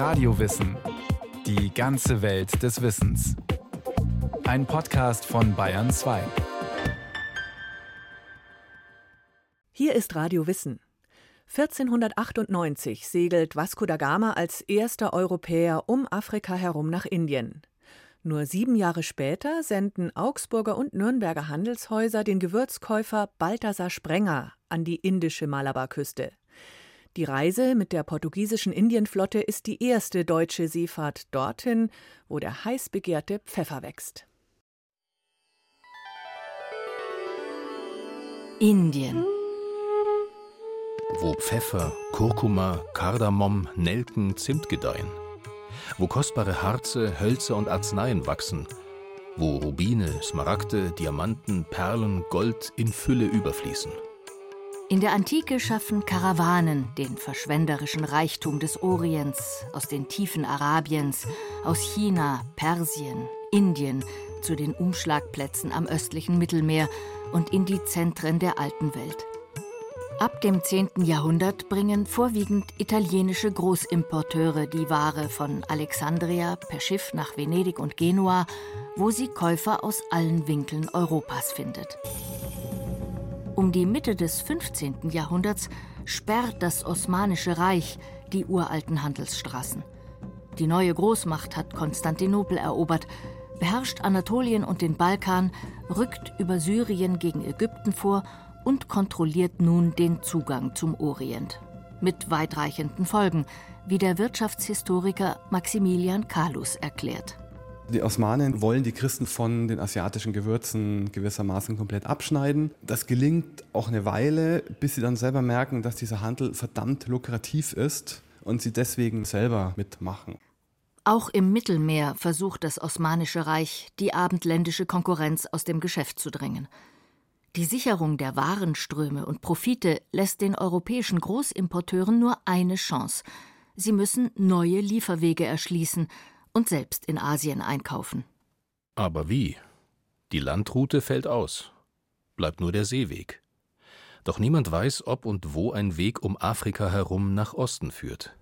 Radiowissen. Die ganze Welt des Wissens. Ein Podcast von Bayern 2. Hier ist Radio Wissen. 1498 segelt Vasco da Gama als erster Europäer um Afrika herum nach Indien. Nur sieben Jahre später senden Augsburger und Nürnberger Handelshäuser den Gewürzkäufer Balthasar Sprenger an die indische Malabarküste. Die Reise mit der portugiesischen Indienflotte ist die erste deutsche Seefahrt dorthin, wo der heiß begehrte Pfeffer wächst. Indien. Wo Pfeffer, Kurkuma, Kardamom, Nelken, Zimt gedeihen. Wo kostbare Harze, Hölzer und Arzneien wachsen. Wo Rubine, Smaragde, Diamanten, Perlen, Gold in Fülle überfließen. In der Antike schaffen Karawanen den verschwenderischen Reichtum des Orients aus den Tiefen Arabiens, aus China, Persien, Indien zu den Umschlagplätzen am östlichen Mittelmeer und in die Zentren der alten Welt. Ab dem 10. Jahrhundert bringen vorwiegend italienische Großimporteure die Ware von Alexandria per Schiff nach Venedig und Genua, wo sie Käufer aus allen Winkeln Europas findet. Um die Mitte des 15. Jahrhunderts sperrt das Osmanische Reich die uralten Handelsstraßen. Die neue Großmacht hat Konstantinopel erobert, beherrscht Anatolien und den Balkan, rückt über Syrien gegen Ägypten vor und kontrolliert nun den Zugang zum Orient. Mit weitreichenden Folgen, wie der Wirtschaftshistoriker Maximilian Kalus erklärt. Die Osmanen wollen die Christen von den asiatischen Gewürzen gewissermaßen komplett abschneiden. Das gelingt auch eine Weile, bis sie dann selber merken, dass dieser Handel verdammt lukrativ ist und sie deswegen selber mitmachen. Auch im Mittelmeer versucht das Osmanische Reich, die abendländische Konkurrenz aus dem Geschäft zu drängen. Die Sicherung der Warenströme und Profite lässt den europäischen Großimporteuren nur eine Chance. Sie müssen neue Lieferwege erschließen und selbst in Asien einkaufen. Aber wie? Die Landroute fällt aus. Bleibt nur der Seeweg. Doch niemand weiß, ob und wo ein Weg um Afrika herum nach Osten führt.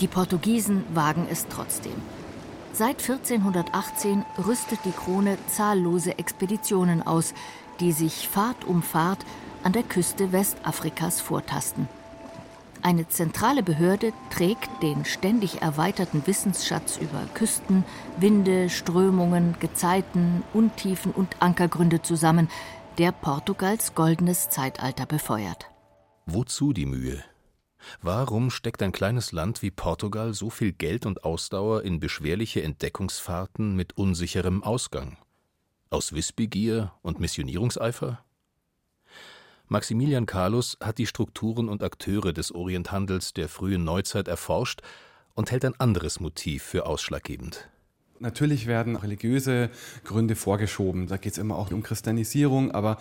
Die Portugiesen wagen es trotzdem. Seit 1418 rüstet die Krone zahllose Expeditionen aus, die sich Fahrt um Fahrt an der Küste Westafrikas vortasten. Eine zentrale Behörde trägt den ständig erweiterten Wissensschatz über Küsten, Winde, Strömungen, Gezeiten, Untiefen und Ankergründe zusammen, der Portugals goldenes Zeitalter befeuert. Wozu die Mühe? Warum steckt ein kleines Land wie Portugal so viel Geld und Ausdauer in beschwerliche Entdeckungsfahrten mit unsicherem Ausgang? Aus Wissbegier und Missionierungseifer? Maximilian Carlos hat die Strukturen und Akteure des Orienthandels der frühen Neuzeit erforscht und hält ein anderes Motiv für ausschlaggebend. Natürlich werden religiöse Gründe vorgeschoben. Da geht es immer auch um Christianisierung, aber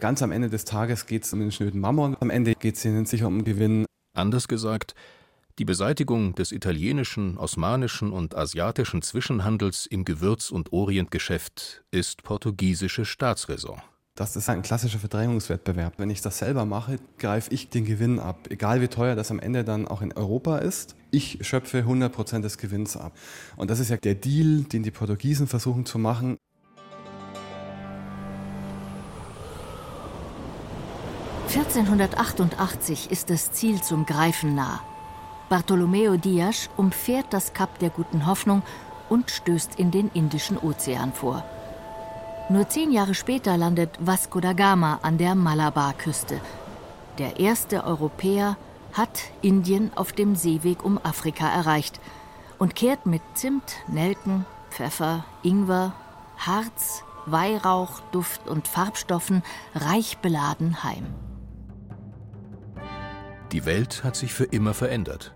ganz am Ende des Tages geht es um den schnöden Mammon. Am Ende geht es ihnen sicher um Gewinn. Anders gesagt, die Beseitigung des italienischen, osmanischen und asiatischen Zwischenhandels im Gewürz- und Orientgeschäft ist portugiesische Staatsräson. Das ist ein klassischer Verdrängungswettbewerb. Wenn ich das selber mache, greife ich den Gewinn ab. Egal wie teuer das am Ende dann auch in Europa ist, ich schöpfe 100 Prozent des Gewinns ab. Und das ist ja der Deal, den die Portugiesen versuchen zu machen. (1488) ist das Ziel zum Greifen nah. Bartolomeo Dias umfährt das Kap der Guten Hoffnung und stößt in den Indischen Ozean vor. Nur zehn Jahre später landet Vasco da Gama an der Malabarküste. Der erste Europäer hat Indien auf dem Seeweg um Afrika erreicht und kehrt mit Zimt, Nelken, Pfeffer, Ingwer, Harz, Weihrauch, Duft und Farbstoffen reich beladen heim. Die Welt hat sich für immer verändert.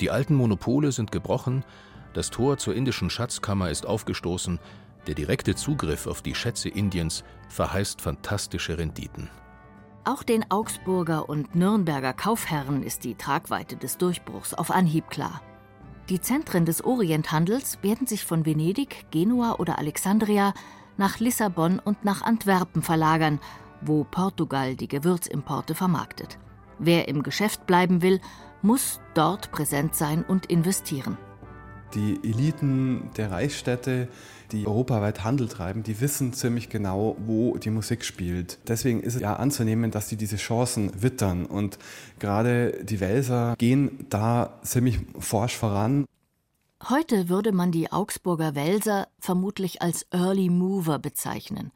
Die alten Monopole sind gebrochen, das Tor zur indischen Schatzkammer ist aufgestoßen, der direkte Zugriff auf die Schätze Indiens verheißt fantastische Renditen. Auch den Augsburger und Nürnberger Kaufherren ist die Tragweite des Durchbruchs auf Anhieb klar. Die Zentren des Orienthandels werden sich von Venedig, Genua oder Alexandria nach Lissabon und nach Antwerpen verlagern, wo Portugal die Gewürzimporte vermarktet. Wer im Geschäft bleiben will, muss dort präsent sein und investieren. Die Eliten der Reichsstädte, die europaweit Handel treiben, die wissen ziemlich genau, wo die Musik spielt. Deswegen ist es ja anzunehmen, dass sie diese Chancen wittern. Und gerade die Welser gehen da ziemlich forsch voran. Heute würde man die Augsburger Welser vermutlich als Early Mover bezeichnen.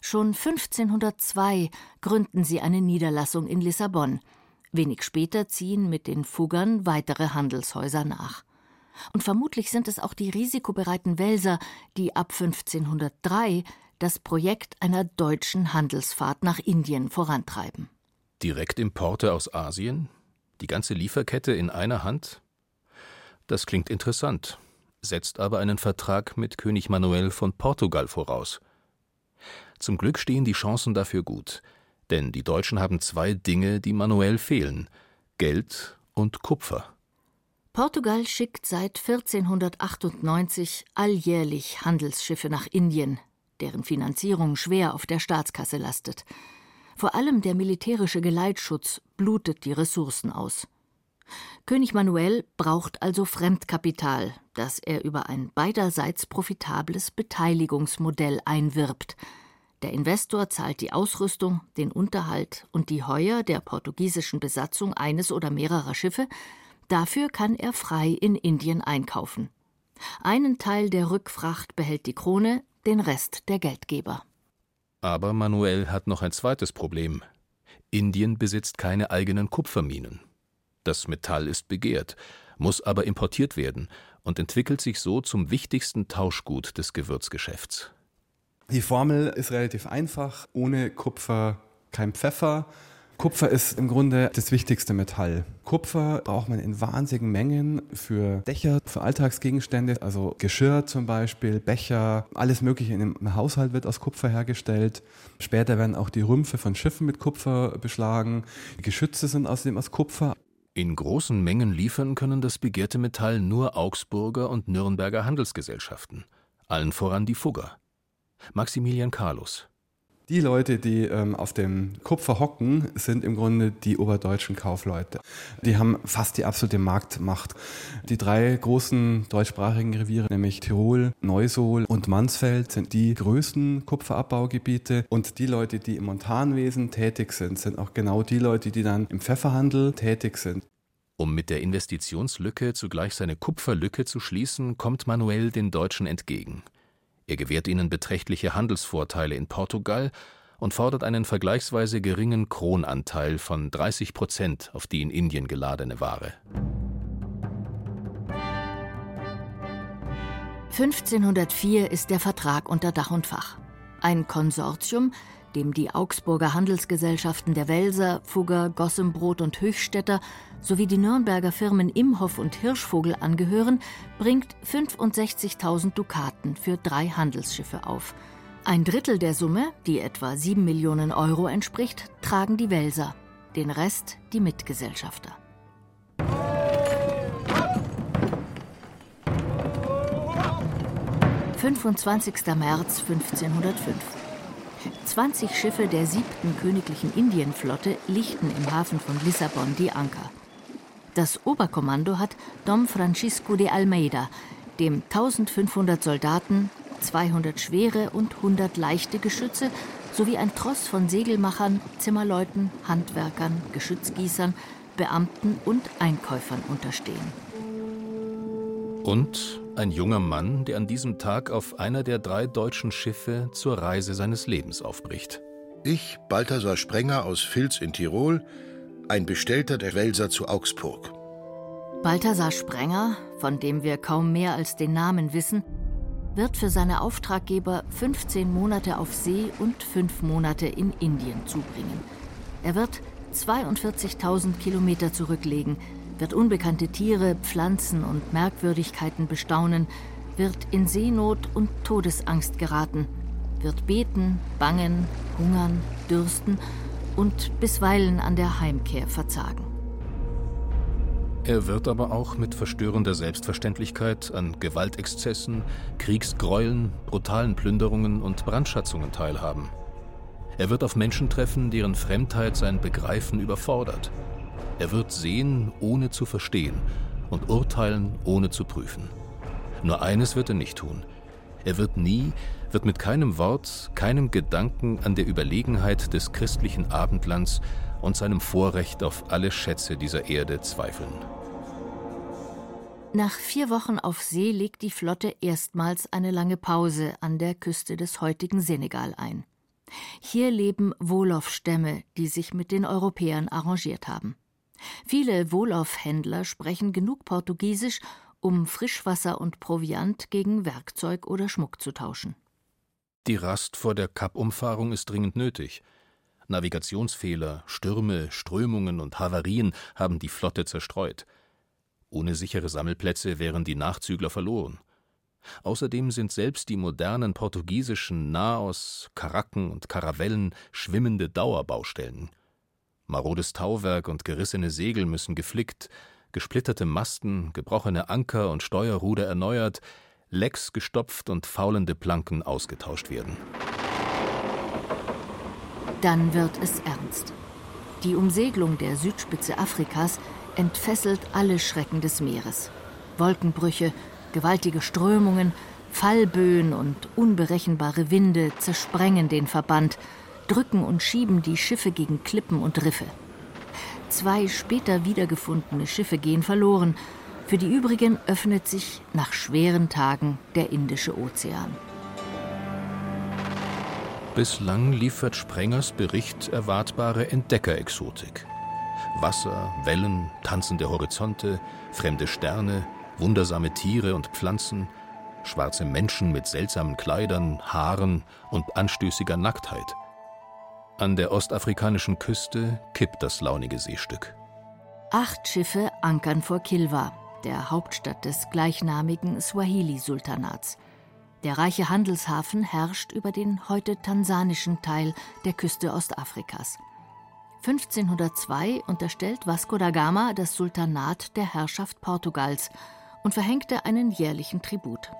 Schon 1502 gründen sie eine Niederlassung in Lissabon. Wenig später ziehen mit den Fuggern weitere Handelshäuser nach. Und vermutlich sind es auch die risikobereiten Welser, die ab 1503 das Projekt einer deutschen Handelsfahrt nach Indien vorantreiben. Direktimporte aus Asien? Die ganze Lieferkette in einer Hand? Das klingt interessant, setzt aber einen Vertrag mit König Manuel von Portugal voraus. Zum Glück stehen die Chancen dafür gut, denn die Deutschen haben zwei Dinge, die Manuel fehlen Geld und Kupfer. Portugal schickt seit 1498 alljährlich Handelsschiffe nach Indien, deren Finanzierung schwer auf der Staatskasse lastet. Vor allem der militärische Geleitschutz blutet die Ressourcen aus. König Manuel braucht also Fremdkapital, das er über ein beiderseits profitables Beteiligungsmodell einwirbt. Der Investor zahlt die Ausrüstung, den Unterhalt und die Heuer der portugiesischen Besatzung eines oder mehrerer Schiffe Dafür kann er frei in Indien einkaufen. Einen Teil der Rückfracht behält die Krone, den Rest der Geldgeber. Aber Manuel hat noch ein zweites Problem. Indien besitzt keine eigenen Kupferminen. Das Metall ist begehrt, muss aber importiert werden und entwickelt sich so zum wichtigsten Tauschgut des Gewürzgeschäfts. Die Formel ist relativ einfach. Ohne Kupfer kein Pfeffer, Kupfer ist im Grunde das wichtigste Metall. Kupfer braucht man in wahnsinnigen Mengen für Dächer, für Alltagsgegenstände, also Geschirr zum Beispiel, Becher, alles Mögliche im Haushalt wird aus Kupfer hergestellt. Später werden auch die Rümpfe von Schiffen mit Kupfer beschlagen. Die Geschütze sind außerdem aus Kupfer. In großen Mengen liefern können das begehrte Metall nur Augsburger und Nürnberger Handelsgesellschaften, allen voran die Fugger. Maximilian Carlos. Die Leute, die ähm, auf dem Kupfer hocken, sind im Grunde die oberdeutschen Kaufleute. Die haben fast die absolute Marktmacht. Die drei großen deutschsprachigen Reviere, nämlich Tirol, Neusohl und Mansfeld, sind die größten Kupferabbaugebiete. Und die Leute, die im Montanwesen tätig sind, sind auch genau die Leute, die dann im Pfefferhandel tätig sind. Um mit der Investitionslücke zugleich seine Kupferlücke zu schließen, kommt Manuel den Deutschen entgegen. Er gewährt ihnen beträchtliche Handelsvorteile in Portugal und fordert einen vergleichsweise geringen Kronanteil von 30 Prozent auf die in Indien geladene Ware. 1504 ist der Vertrag unter Dach und Fach. Ein Konsortium, dem die Augsburger Handelsgesellschaften der Welser, Fugger, Gossenbrot und Höchstädter sowie die Nürnberger Firmen Imhoff und Hirschvogel angehören, bringt 65.000 Dukaten für drei Handelsschiffe auf. Ein Drittel der Summe, die etwa 7 Millionen Euro entspricht, tragen die Welser, den Rest die Mitgesellschafter. »25. März 1505. 20 Schiffe der siebten königlichen Indienflotte lichten im Hafen von Lissabon die Anker. Das Oberkommando hat Dom Francisco de Almeida, dem 1500 Soldaten, 200 schwere und 100 leichte Geschütze sowie ein Tross von Segelmachern, Zimmerleuten, Handwerkern, Geschützgießern, Beamten und Einkäufern unterstehen. Und ein junger Mann, der an diesem Tag auf einer der drei deutschen Schiffe zur Reise seines Lebens aufbricht. Ich, Balthasar Sprenger aus Vils in Tirol, ein Bestellter der Welser zu Augsburg. Balthasar Sprenger, von dem wir kaum mehr als den Namen wissen, wird für seine Auftraggeber 15 Monate auf See und 5 Monate in Indien zubringen. Er wird 42.000 Kilometer zurücklegen, wird unbekannte Tiere, Pflanzen und Merkwürdigkeiten bestaunen, wird in Seenot und Todesangst geraten, wird beten, bangen, hungern, dürsten und bisweilen an der Heimkehr verzagen. Er wird aber auch mit verstörender Selbstverständlichkeit an Gewaltexzessen, Kriegsgräueln, brutalen Plünderungen und Brandschatzungen teilhaben. Er wird auf Menschen treffen, deren Fremdheit sein Begreifen überfordert Er wird sehen, ohne zu verstehen und urteilen, ohne zu prüfen. Nur eines wird er nicht tun. Er wird nie, wird mit keinem Wort, keinem Gedanken an der Überlegenheit des christlichen Abendlands und seinem Vorrecht auf alle Schätze dieser Erde zweifeln. Nach vier Wochen auf See legt die Flotte erstmals eine lange Pause an der Küste des heutigen Senegal ein. Hier leben Wolof-Stämme, die sich mit den Europäern arrangiert haben. Viele Wolof-Händler sprechen genug Portugiesisch, um Frischwasser und Proviant gegen Werkzeug oder Schmuck zu tauschen. Die Rast vor der Kap-Umfahrung ist dringend nötig. Navigationsfehler, Stürme, Strömungen und Havarien haben die Flotte zerstreut. Ohne sichere Sammelplätze wären die Nachzügler verloren. Außerdem sind selbst die modernen portugiesischen Naos, Karaken und Karavellen schwimmende Dauerbaustellen. Marodes Tauwerk und gerissene Segel müssen geflickt, gesplitterte Masten, gebrochene Anker und Steuerruder erneuert, Lecks gestopft und faulende Planken ausgetauscht werden. Dann wird es ernst. Die Umsegelung der Südspitze Afrikas entfesselt alle Schrecken des Meeres. Wolkenbrüche, gewaltige Strömungen, Fallböen und unberechenbare Winde zersprengen den Verband, drücken und schieben die Schiffe gegen Klippen und Riffe. Zwei später wiedergefundene Schiffe gehen verloren, für die übrigen öffnet sich nach schweren Tagen der Indische Ozean. Bislang liefert Sprengers Bericht erwartbare Entdeckerexotik. Wasser, Wellen, tanzende Horizonte, fremde Sterne, wundersame Tiere und Pflanzen, schwarze Menschen mit seltsamen Kleidern, Haaren und anstößiger Nacktheit. An der ostafrikanischen Küste kippt das launige Seestück. Acht Schiffe ankern vor Kilwa, der Hauptstadt des gleichnamigen Swahili-Sultanats. Der reiche Handelshafen herrscht über den heute tansanischen Teil der Küste Ostafrikas. 1502 unterstellt Vasco da Gama das Sultanat der Herrschaft Portugals und verhängte einen jährlichen Tribut.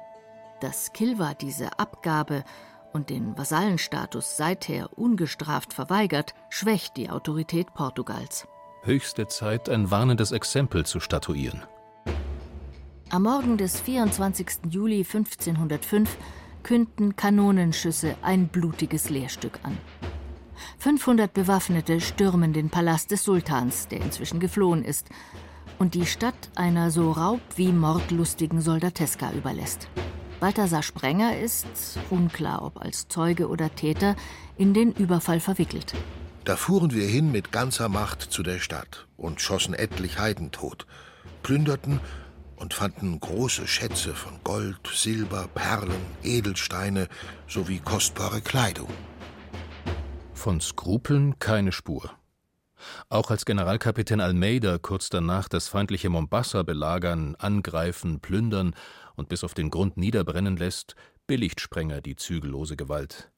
Dass Kilwa diese Abgabe und den Vasallenstatus seither ungestraft verweigert, schwächt die Autorität Portugals. Höchste Zeit, ein warnendes Exempel zu statuieren. Am Morgen des 24. Juli 1505 künden Kanonenschüsse ein blutiges Lehrstück an. 500 Bewaffnete stürmen den Palast des Sultans, der inzwischen geflohen ist, und die Stadt einer so raub- wie mordlustigen Soldateska überlässt. Balthasar Sprenger ist, unklar ob als Zeuge oder Täter, in den Überfall verwickelt. Da fuhren wir hin mit ganzer Macht zu der Stadt und schossen etlich Heiden tot, plünderten und fanden große Schätze von Gold, Silber, Perlen, Edelsteine sowie kostbare Kleidung. Von Skrupeln keine Spur. Auch als Generalkapitän Almeida kurz danach das feindliche Mombassa belagern, angreifen, plündern und bis auf den Grund niederbrennen lässt, billigt Sprenger die zügellose Gewalt.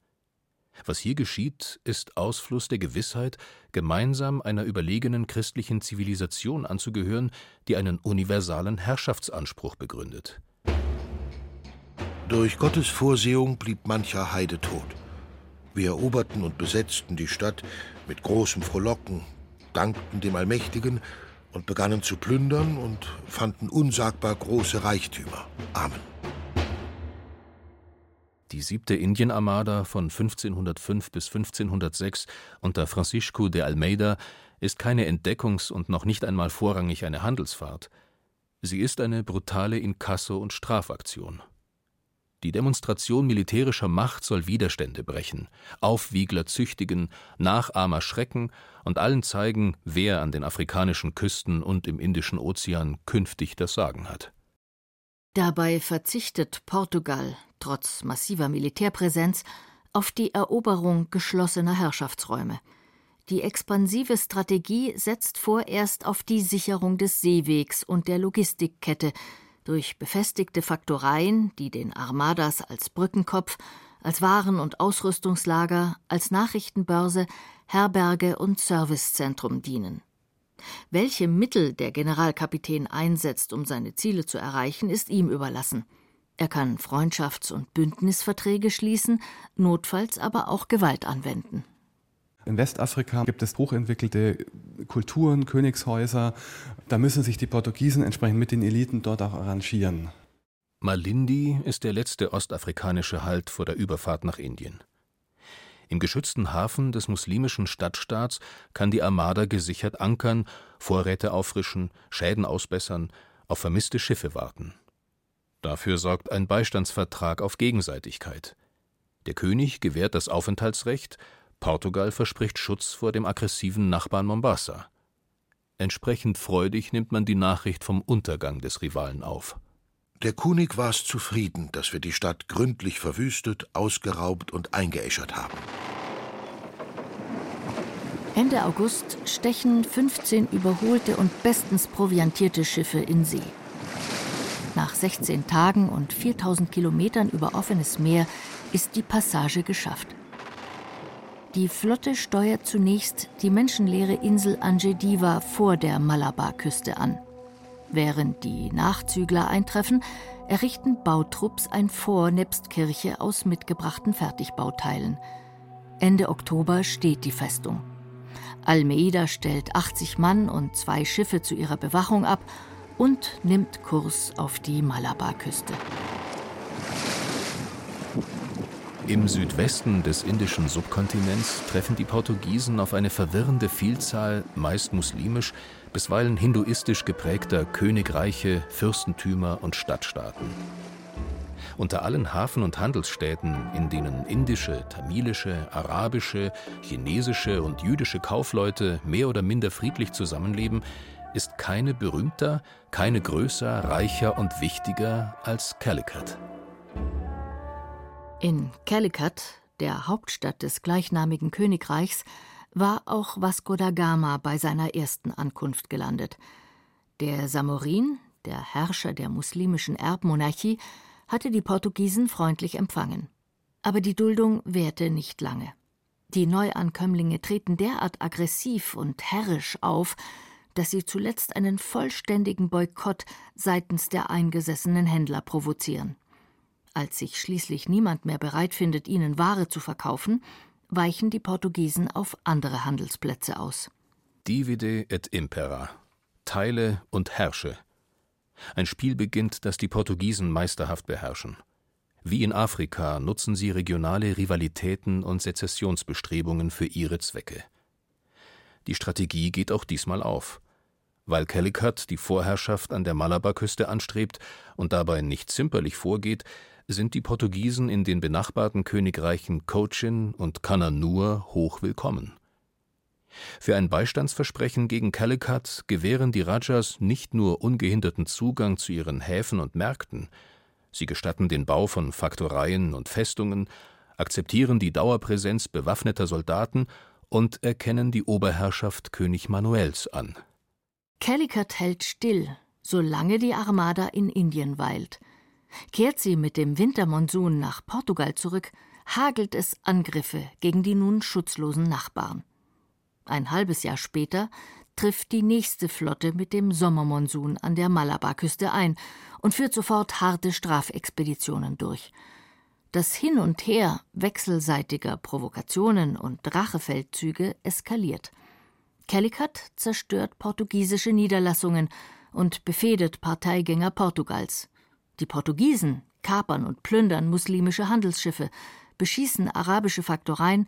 Was hier geschieht, ist Ausfluss der Gewissheit, gemeinsam einer überlegenen christlichen Zivilisation anzugehören, die einen universalen Herrschaftsanspruch begründet. Durch Gottes Vorsehung blieb mancher Heide tot. Wir eroberten und besetzten die Stadt mit großem Frohlocken, dankten dem Allmächtigen und begannen zu plündern und fanden unsagbar große Reichtümer. Amen. Die siebte Indienarmada von 1505 bis 1506 unter Francisco de Almeida ist keine Entdeckungs- und noch nicht einmal vorrangig eine Handelsfahrt. Sie ist eine brutale Inkasso- und Strafaktion. Die Demonstration militärischer Macht soll Widerstände brechen, Aufwiegler züchtigen, Nachahmer schrecken und allen zeigen, wer an den afrikanischen Küsten und im Indischen Ozean künftig das Sagen hat. Dabei verzichtet Portugal, trotz massiver Militärpräsenz, auf die Eroberung geschlossener Herrschaftsräume. Die expansive Strategie setzt vorerst auf die Sicherung des Seewegs und der Logistikkette, durch befestigte Faktoreien, die den Armadas als Brückenkopf, als Waren- und Ausrüstungslager, als Nachrichtenbörse, Herberge und Servicezentrum dienen. Welche Mittel der Generalkapitän einsetzt, um seine Ziele zu erreichen, ist ihm überlassen. Er kann Freundschafts- und Bündnisverträge schließen, notfalls aber auch Gewalt anwenden. In Westafrika gibt es hochentwickelte Kulturen, Königshäuser. Da müssen sich die Portugiesen entsprechend mit den Eliten dort auch arrangieren. Malindi ist der letzte ostafrikanische Halt vor der Überfahrt nach Indien. Im geschützten Hafen des muslimischen Stadtstaats kann die Armada gesichert ankern, Vorräte auffrischen, Schäden ausbessern, auf vermisste Schiffe warten. Dafür sorgt ein Beistandsvertrag auf Gegenseitigkeit. Der König gewährt das Aufenthaltsrecht, Portugal verspricht Schutz vor dem aggressiven Nachbarn Mombasa. Entsprechend freudig nimmt man die Nachricht vom Untergang des Rivalen auf. Der König war es zufrieden, dass wir die Stadt gründlich verwüstet, ausgeraubt und eingeäschert haben. Ende August stechen 15 überholte und bestens proviantierte Schiffe in See. Nach 16 Tagen und 4000 Kilometern über offenes Meer ist die Passage geschafft. Die Flotte steuert zunächst die menschenleere Insel Angediva vor der Malabarküste an. Während die Nachzügler eintreffen, errichten Bautrupps ein Fort nebst Kirche aus mitgebrachten Fertigbauteilen. Ende Oktober steht die Festung. Almeida stellt 80 Mann und zwei Schiffe zu ihrer Bewachung ab und nimmt Kurs auf die Malabarküste. Im Südwesten des indischen Subkontinents treffen die Portugiesen auf eine verwirrende Vielzahl, meist muslimisch, bisweilen hinduistisch geprägter Königreiche, Fürstentümer und Stadtstaaten. Unter allen Hafen- und Handelsstädten, in denen indische, tamilische, arabische, chinesische und jüdische Kaufleute mehr oder minder friedlich zusammenleben, ist keine berühmter, keine größer, reicher und wichtiger als Calicut. In Calicut, der Hauptstadt des gleichnamigen Königreichs, war auch Vasco da Gama bei seiner ersten Ankunft gelandet. Der Samorin, der Herrscher der muslimischen Erbmonarchie, hatte die Portugiesen freundlich empfangen. Aber die Duldung währte nicht lange. Die Neuankömmlinge treten derart aggressiv und herrisch auf, dass sie zuletzt einen vollständigen Boykott seitens der eingesessenen Händler provozieren. Als sich schließlich niemand mehr bereit findet, ihnen Ware zu verkaufen, weichen die Portugiesen auf andere Handelsplätze aus. Divide et impera. Teile und herrsche. Ein Spiel beginnt, das die Portugiesen meisterhaft beherrschen. Wie in Afrika nutzen sie regionale Rivalitäten und Sezessionsbestrebungen für ihre Zwecke. Die Strategie geht auch diesmal auf. Weil Calicut die Vorherrschaft an der Malabarküste anstrebt und dabei nicht zimperlich vorgeht, sind die Portugiesen in den benachbarten Königreichen Cochin und Cananur hoch willkommen. Für ein Beistandsversprechen gegen Calicut gewähren die Rajas nicht nur ungehinderten Zugang zu ihren Häfen und Märkten, sie gestatten den Bau von Faktoreien und Festungen, akzeptieren die Dauerpräsenz bewaffneter Soldaten und erkennen die Oberherrschaft König Manuels an. Calicut hält still, solange die Armada in Indien weilt – Kehrt sie mit dem Wintermonsun nach Portugal zurück, hagelt es Angriffe gegen die nun schutzlosen Nachbarn. Ein halbes Jahr später trifft die nächste Flotte mit dem Sommermonsun an der Malabarküste ein und führt sofort harte Strafexpeditionen durch. Das Hin und Her wechselseitiger Provokationen und Rachefeldzüge eskaliert. Calicut zerstört portugiesische Niederlassungen und befehdet Parteigänger Portugals. Die Portugiesen kapern und plündern muslimische Handelsschiffe, beschießen arabische Faktoreien,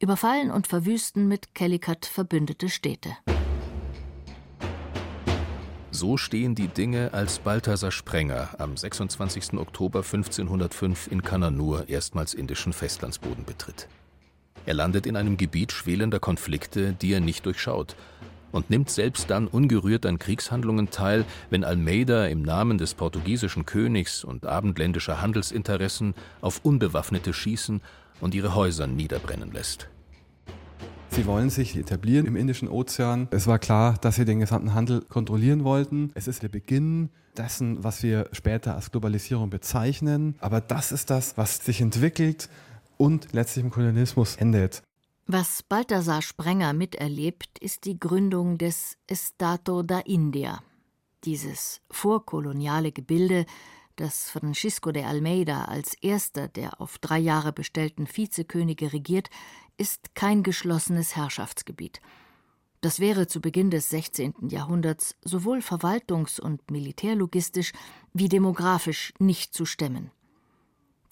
überfallen und verwüsten mit Calicut verbündete Städte. So stehen die Dinge, als Balthasar Sprenger am 26. Oktober 1505 in Kananur erstmals indischen Festlandsboden betritt. Er landet in einem Gebiet schwelender Konflikte, die er nicht durchschaut und nimmt selbst dann ungerührt an Kriegshandlungen teil, wenn Almeida im Namen des portugiesischen Königs und abendländischer Handelsinteressen auf Unbewaffnete schießen und ihre Häuser niederbrennen lässt. Sie wollen sich etablieren im Indischen Ozean. Es war klar, dass sie den gesamten Handel kontrollieren wollten. Es ist der Beginn dessen, was wir später als Globalisierung bezeichnen. Aber das ist das, was sich entwickelt und letztlich im Kolonialismus endet. Was Balthasar Sprenger miterlebt, ist die Gründung des Estado da India. Dieses vorkoloniale Gebilde, das Francisco de Almeida als erster der auf drei Jahre bestellten Vizekönige regiert, ist kein geschlossenes Herrschaftsgebiet. Das wäre zu Beginn des 16. Jahrhunderts sowohl verwaltungs- und militärlogistisch wie demografisch nicht zu stemmen.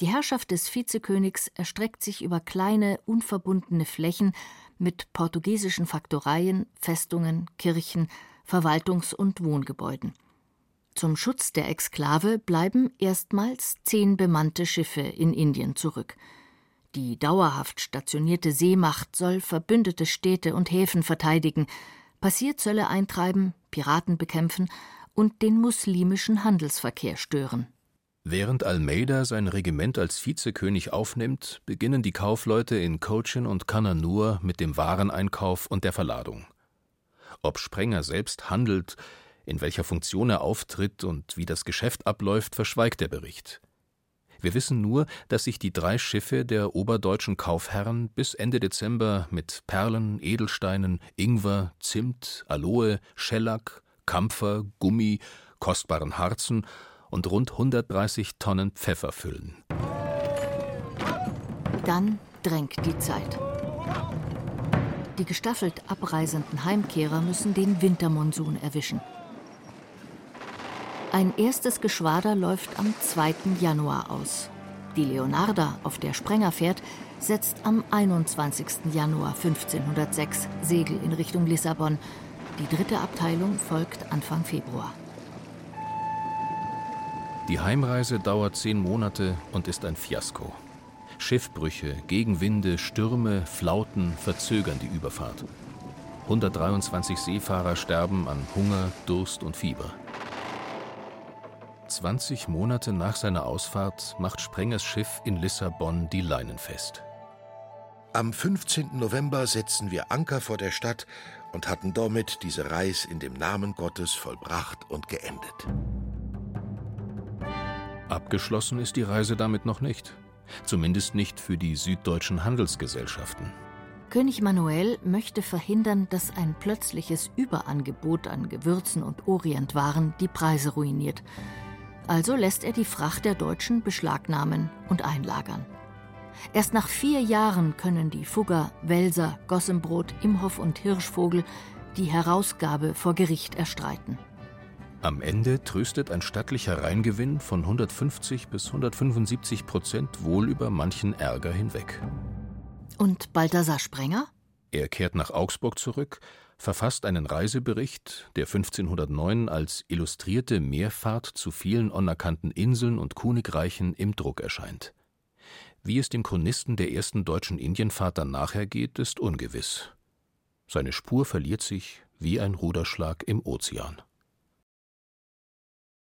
Die Herrschaft des Vizekönigs erstreckt sich über kleine, unverbundene Flächen mit portugiesischen Faktoreien, Festungen, Kirchen, Verwaltungs- und Wohngebäuden. Zum Schutz der Exklave bleiben erstmals zehn bemannte Schiffe in Indien zurück. Die dauerhaft stationierte Seemacht soll verbündete Städte und Häfen verteidigen, Passierzölle eintreiben, Piraten bekämpfen und den muslimischen Handelsverkehr stören. Während Almeida sein Regiment als Vizekönig aufnimmt, beginnen die Kaufleute in Cochin und Kananur mit dem Wareneinkauf und der Verladung. Ob Sprenger selbst handelt, in welcher Funktion er auftritt und wie das Geschäft abläuft, verschweigt der Bericht. Wir wissen nur, dass sich die drei Schiffe der oberdeutschen Kaufherren bis Ende Dezember mit Perlen, Edelsteinen, Ingwer, Zimt, Aloe, Schellack, Kampfer, Gummi, kostbaren Harzen und rund 130 Tonnen Pfeffer füllen. Dann drängt die Zeit. Die gestaffelt abreisenden Heimkehrer müssen den Wintermonsun erwischen. Ein erstes Geschwader läuft am 2. Januar aus. Die Leonarda, auf der Sprenger fährt, setzt am 21. Januar 1506 Segel in Richtung Lissabon. Die dritte Abteilung folgt Anfang Februar. Die Heimreise dauert zehn Monate und ist ein Fiasko. Schiffbrüche, Gegenwinde, Stürme, Flauten verzögern die Überfahrt. 123 Seefahrer sterben an Hunger, Durst und Fieber. 20 Monate nach seiner Ausfahrt macht Sprengers Schiff in Lissabon die Leinen fest. Am 15. November setzten wir Anker vor der Stadt und hatten damit diese Reis in dem Namen Gottes vollbracht und geendet. Abgeschlossen ist die Reise damit noch nicht. Zumindest nicht für die süddeutschen Handelsgesellschaften. König Manuel möchte verhindern, dass ein plötzliches Überangebot an Gewürzen und Orientwaren die Preise ruiniert. Also lässt er die Fracht der Deutschen beschlagnahmen und einlagern. Erst nach vier Jahren können die Fugger, Welser, Gossenbrot, Imhoff und Hirschvogel die Herausgabe vor Gericht erstreiten. Am Ende tröstet ein stattlicher Reingewinn von 150 bis 175 Prozent wohl über manchen Ärger hinweg. Und Balthasar Sprenger? Er kehrt nach Augsburg zurück, verfasst einen Reisebericht, der 1509 als illustrierte Meerfahrt zu vielen unerkannten Inseln und Kunigreichen im Druck erscheint. Wie es dem Chronisten der ersten deutschen Indienfahrt dann nachher geht, ist ungewiss. Seine Spur verliert sich wie ein Ruderschlag im Ozean.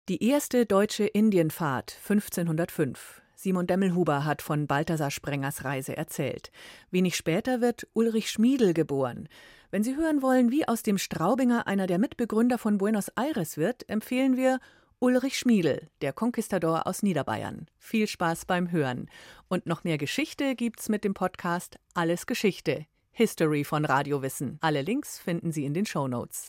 Die erste deutsche Indienfahrt 1505. Simon Demmelhuber hat von Balthasar Sprengers Reise erzählt. Wenig später wird Ulrich Schmiedel geboren. Wenn Sie hören wollen, wie aus dem Straubinger einer der Mitbegründer von Buenos Aires wird, empfehlen wir Ulrich Schmiedel, der Konquistador aus Niederbayern. Viel Spaß beim Hören. Und noch mehr Geschichte gibt's mit dem Podcast Alles Geschichte. History von Radiowissen. Alle Links finden Sie in den Show Notes.